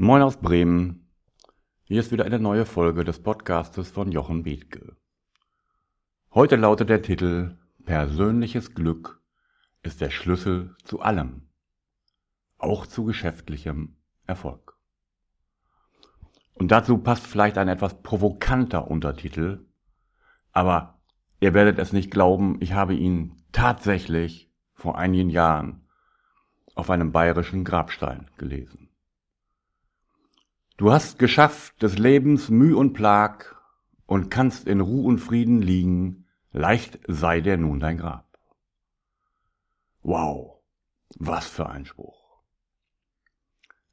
Moin aus Bremen. Hier ist wieder eine neue Folge des Podcastes von Jochen Bethke. Heute lautet der Titel Persönliches Glück ist der Schlüssel zu allem, auch zu geschäftlichem Erfolg. Und dazu passt vielleicht ein etwas provokanter Untertitel, aber ihr werdet es nicht glauben, ich habe ihn tatsächlich vor einigen Jahren auf einem bayerischen Grabstein gelesen. Du hast geschafft des Lebens Müh und Plag und kannst in Ruh und Frieden liegen, leicht sei dir nun dein Grab. Wow, was für ein Spruch.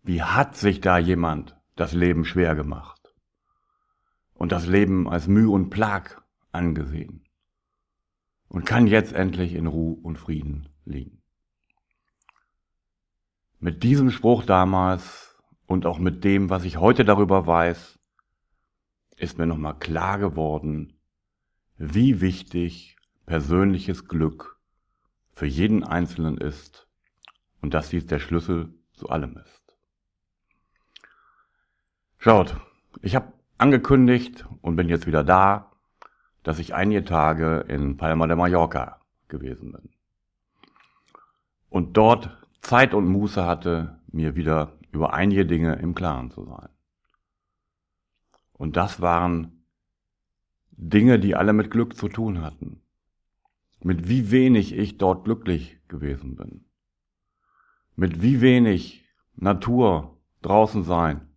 Wie hat sich da jemand das Leben schwer gemacht und das Leben als Müh und Plag angesehen und kann jetzt endlich in Ruh und Frieden liegen. Mit diesem Spruch damals und auch mit dem, was ich heute darüber weiß, ist mir nochmal klar geworden, wie wichtig persönliches Glück für jeden Einzelnen ist und dass dies der Schlüssel zu allem ist. Schaut, ich habe angekündigt und bin jetzt wieder da, dass ich einige Tage in Palma de Mallorca gewesen bin. Und dort Zeit und Muße hatte, mir wieder über einige Dinge im Klaren zu sein. Und das waren Dinge, die alle mit Glück zu tun hatten. Mit wie wenig ich dort glücklich gewesen bin. Mit wie wenig Natur, draußen sein,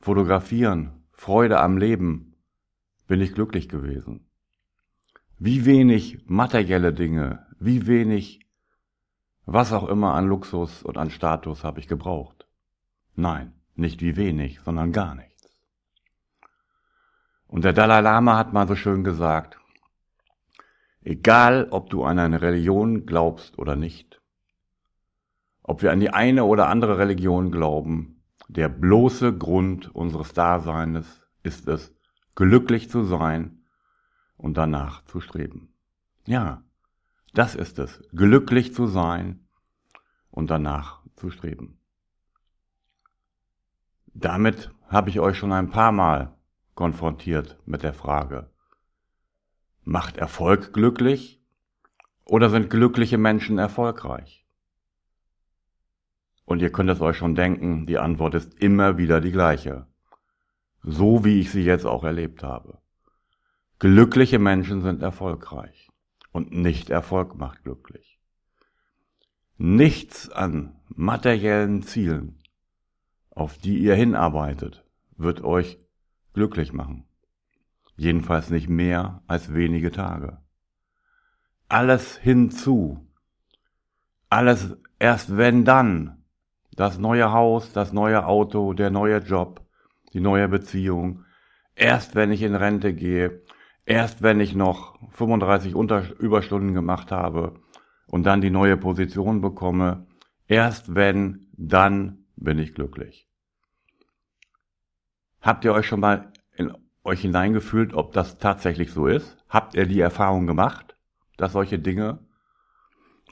fotografieren, Freude am Leben bin ich glücklich gewesen. Wie wenig materielle Dinge, wie wenig was auch immer an Luxus und an Status habe ich gebraucht. Nein, nicht wie wenig, sondern gar nichts. Und der Dalai Lama hat mal so schön gesagt, egal ob du an eine Religion glaubst oder nicht, ob wir an die eine oder andere Religion glauben, der bloße Grund unseres Daseins ist es, glücklich zu sein und danach zu streben. Ja, das ist es, glücklich zu sein und danach zu streben. Damit habe ich euch schon ein paar Mal konfrontiert mit der Frage, macht Erfolg glücklich oder sind glückliche Menschen erfolgreich? Und ihr könnt es euch schon denken, die Antwort ist immer wieder die gleiche. So wie ich sie jetzt auch erlebt habe. Glückliche Menschen sind erfolgreich und nicht Erfolg macht glücklich. Nichts an materiellen Zielen auf die ihr hinarbeitet, wird euch glücklich machen. Jedenfalls nicht mehr als wenige Tage. Alles hinzu. Alles erst wenn dann. Das neue Haus, das neue Auto, der neue Job, die neue Beziehung. Erst wenn ich in Rente gehe. Erst wenn ich noch 35 Unter Überstunden gemacht habe und dann die neue Position bekomme. Erst wenn, dann bin ich glücklich. Habt ihr euch schon mal in euch hineingefühlt, ob das tatsächlich so ist? Habt ihr die Erfahrung gemacht, dass solche Dinge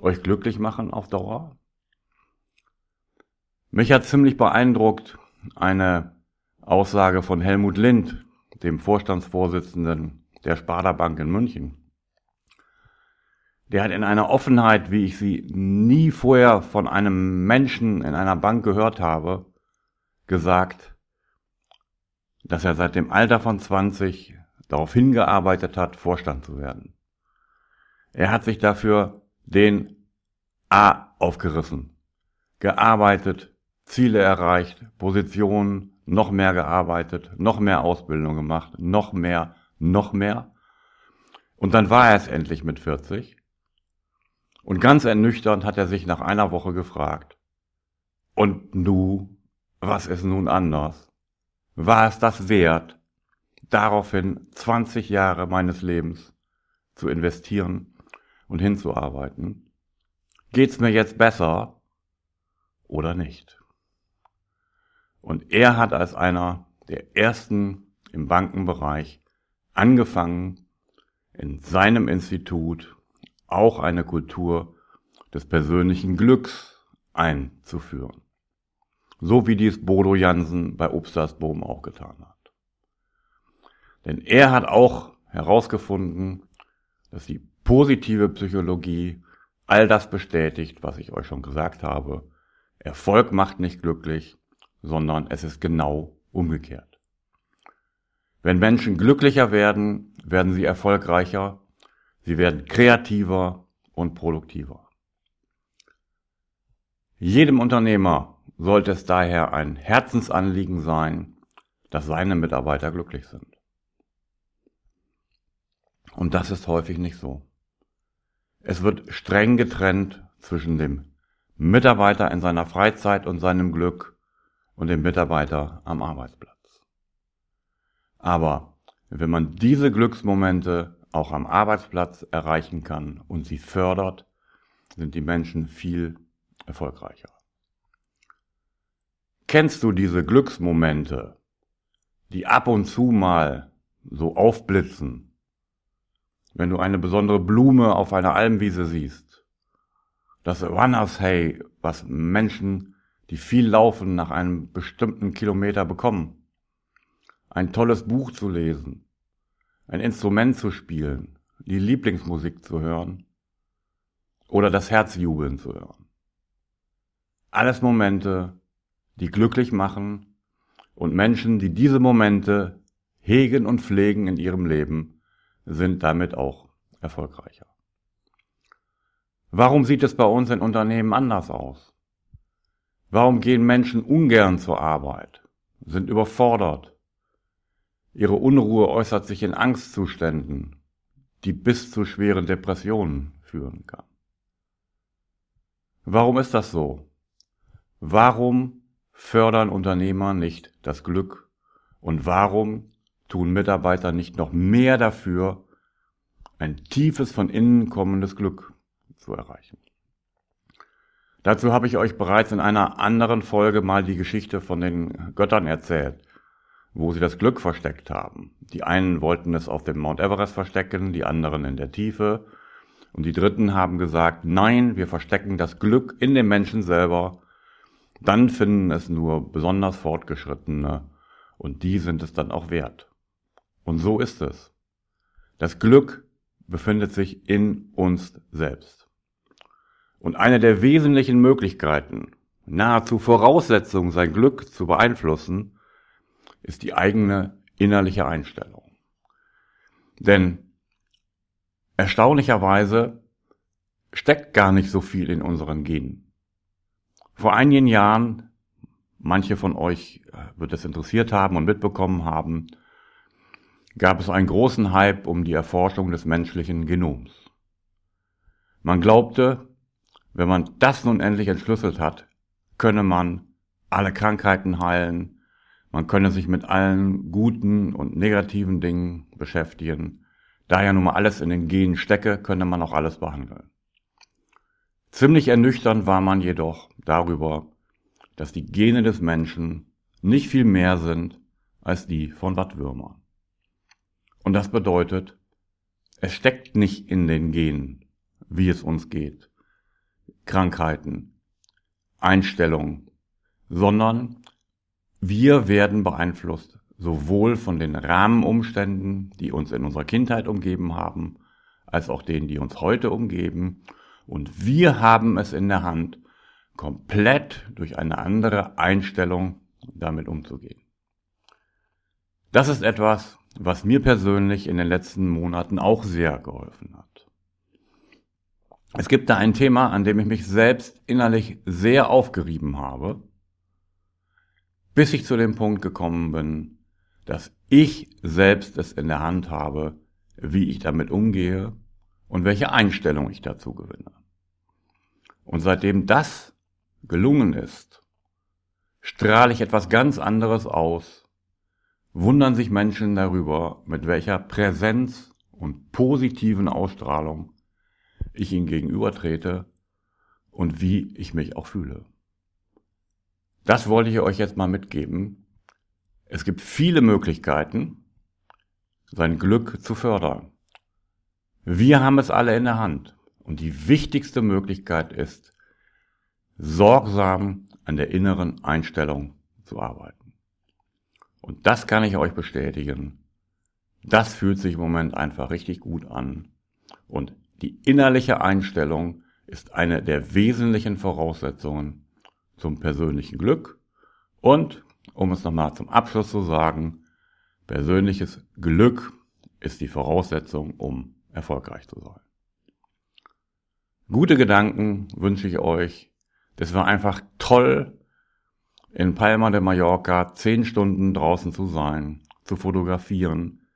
euch glücklich machen auf Dauer? Mich hat ziemlich beeindruckt eine Aussage von Helmut Lind, dem Vorstandsvorsitzenden der Sparda Bank in München. Der hat in einer Offenheit, wie ich sie nie vorher von einem Menschen in einer Bank gehört habe, gesagt, dass er seit dem Alter von 20 darauf hingearbeitet hat, Vorstand zu werden. Er hat sich dafür den A aufgerissen, gearbeitet, Ziele erreicht, Positionen, noch mehr gearbeitet, noch mehr Ausbildung gemacht, noch mehr, noch mehr. Und dann war er es endlich mit 40. Und ganz ernüchternd hat er sich nach einer Woche gefragt, und nu, was ist nun anders? War es das wert, daraufhin 20 Jahre meines Lebens zu investieren und hinzuarbeiten? Geht's mir jetzt besser oder nicht? Und er hat als einer der ersten im Bankenbereich angefangen, in seinem Institut auch eine Kultur des persönlichen Glücks einzuführen. So wie dies Bodo Jansen bei Obstersboom auch getan hat. Denn er hat auch herausgefunden, dass die positive Psychologie all das bestätigt, was ich euch schon gesagt habe. Erfolg macht nicht glücklich, sondern es ist genau umgekehrt. Wenn Menschen glücklicher werden, werden sie erfolgreicher, sie werden kreativer und produktiver. Jedem Unternehmer sollte es daher ein Herzensanliegen sein, dass seine Mitarbeiter glücklich sind. Und das ist häufig nicht so. Es wird streng getrennt zwischen dem Mitarbeiter in seiner Freizeit und seinem Glück und dem Mitarbeiter am Arbeitsplatz. Aber wenn man diese Glücksmomente auch am Arbeitsplatz erreichen kann und sie fördert, sind die Menschen viel erfolgreicher. Kennst du diese Glücksmomente, die ab und zu mal so aufblitzen, wenn du eine besondere Blume auf einer Almwiese siehst? Das Runners Hay, was Menschen, die viel laufen, nach einem bestimmten Kilometer bekommen. Ein tolles Buch zu lesen, ein Instrument zu spielen, die Lieblingsmusik zu hören oder das Herz jubeln zu hören. Alles Momente, die glücklich machen und Menschen, die diese Momente hegen und pflegen in ihrem Leben, sind damit auch erfolgreicher. Warum sieht es bei uns in Unternehmen anders aus? Warum gehen Menschen ungern zur Arbeit, sind überfordert? Ihre Unruhe äußert sich in Angstzuständen, die bis zu schweren Depressionen führen kann. Warum ist das so? Warum fördern Unternehmer nicht das Glück? Und warum tun Mitarbeiter nicht noch mehr dafür, ein tiefes von innen kommendes Glück zu erreichen? Dazu habe ich euch bereits in einer anderen Folge mal die Geschichte von den Göttern erzählt, wo sie das Glück versteckt haben. Die einen wollten es auf dem Mount Everest verstecken, die anderen in der Tiefe. Und die Dritten haben gesagt, nein, wir verstecken das Glück in dem Menschen selber dann finden es nur besonders Fortgeschrittene und die sind es dann auch wert. Und so ist es. Das Glück befindet sich in uns selbst. Und eine der wesentlichen Möglichkeiten, nahezu Voraussetzung, sein Glück zu beeinflussen, ist die eigene innerliche Einstellung. Denn erstaunlicherweise steckt gar nicht so viel in unseren Genen. Vor einigen Jahren, manche von euch äh, wird es interessiert haben und mitbekommen haben, gab es einen großen Hype um die Erforschung des menschlichen Genoms. Man glaubte, wenn man das nun endlich entschlüsselt hat, könne man alle Krankheiten heilen, man könne sich mit allen guten und negativen Dingen beschäftigen. Da ja nun mal alles in den Genen stecke, könne man auch alles behandeln. Ziemlich ernüchternd war man jedoch darüber, dass die Gene des Menschen nicht viel mehr sind als die von Wattwürmern. Und das bedeutet, es steckt nicht in den Genen, wie es uns geht, Krankheiten, Einstellungen, sondern wir werden beeinflusst sowohl von den Rahmenumständen, die uns in unserer Kindheit umgeben haben, als auch denen, die uns heute umgeben und wir haben es in der Hand, komplett durch eine andere Einstellung damit umzugehen. Das ist etwas, was mir persönlich in den letzten Monaten auch sehr geholfen hat. Es gibt da ein Thema, an dem ich mich selbst innerlich sehr aufgerieben habe, bis ich zu dem Punkt gekommen bin, dass ich selbst es in der Hand habe, wie ich damit umgehe und welche Einstellung ich dazu gewinne. Und seitdem das gelungen ist, strahle ich etwas ganz anderes aus, wundern sich Menschen darüber, mit welcher Präsenz und positiven Ausstrahlung ich ihnen gegenübertrete und wie ich mich auch fühle. Das wollte ich euch jetzt mal mitgeben. Es gibt viele Möglichkeiten, sein Glück zu fördern. Wir haben es alle in der Hand. Und die wichtigste Möglichkeit ist, sorgsam an der inneren Einstellung zu arbeiten. Und das kann ich euch bestätigen. Das fühlt sich im Moment einfach richtig gut an. Und die innerliche Einstellung ist eine der wesentlichen Voraussetzungen zum persönlichen Glück und, um es nochmal zum Abschluss zu sagen, persönliches Glück ist die Voraussetzung, um erfolgreich zu sein. Gute Gedanken wünsche ich euch. Das war einfach toll, in Palma de Mallorca zehn Stunden draußen zu sein, zu fotografieren,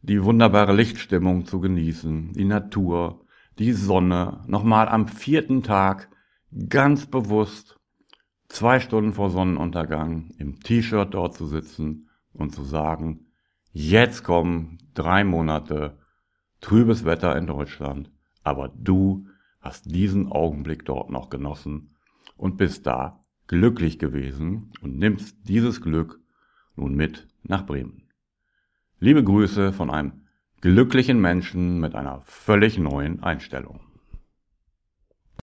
die wunderbare Lichtstimmung zu genießen, die Natur, die Sonne, nochmal am vierten Tag ganz bewusst zwei Stunden vor Sonnenuntergang im T-Shirt dort zu sitzen und zu sagen, jetzt kommen drei Monate trübes Wetter in Deutschland, aber du hast diesen Augenblick dort noch genossen und bist da glücklich gewesen und nimmst dieses Glück nun mit nach Bremen. Liebe Grüße von einem glücklichen Menschen mit einer völlig neuen Einstellung.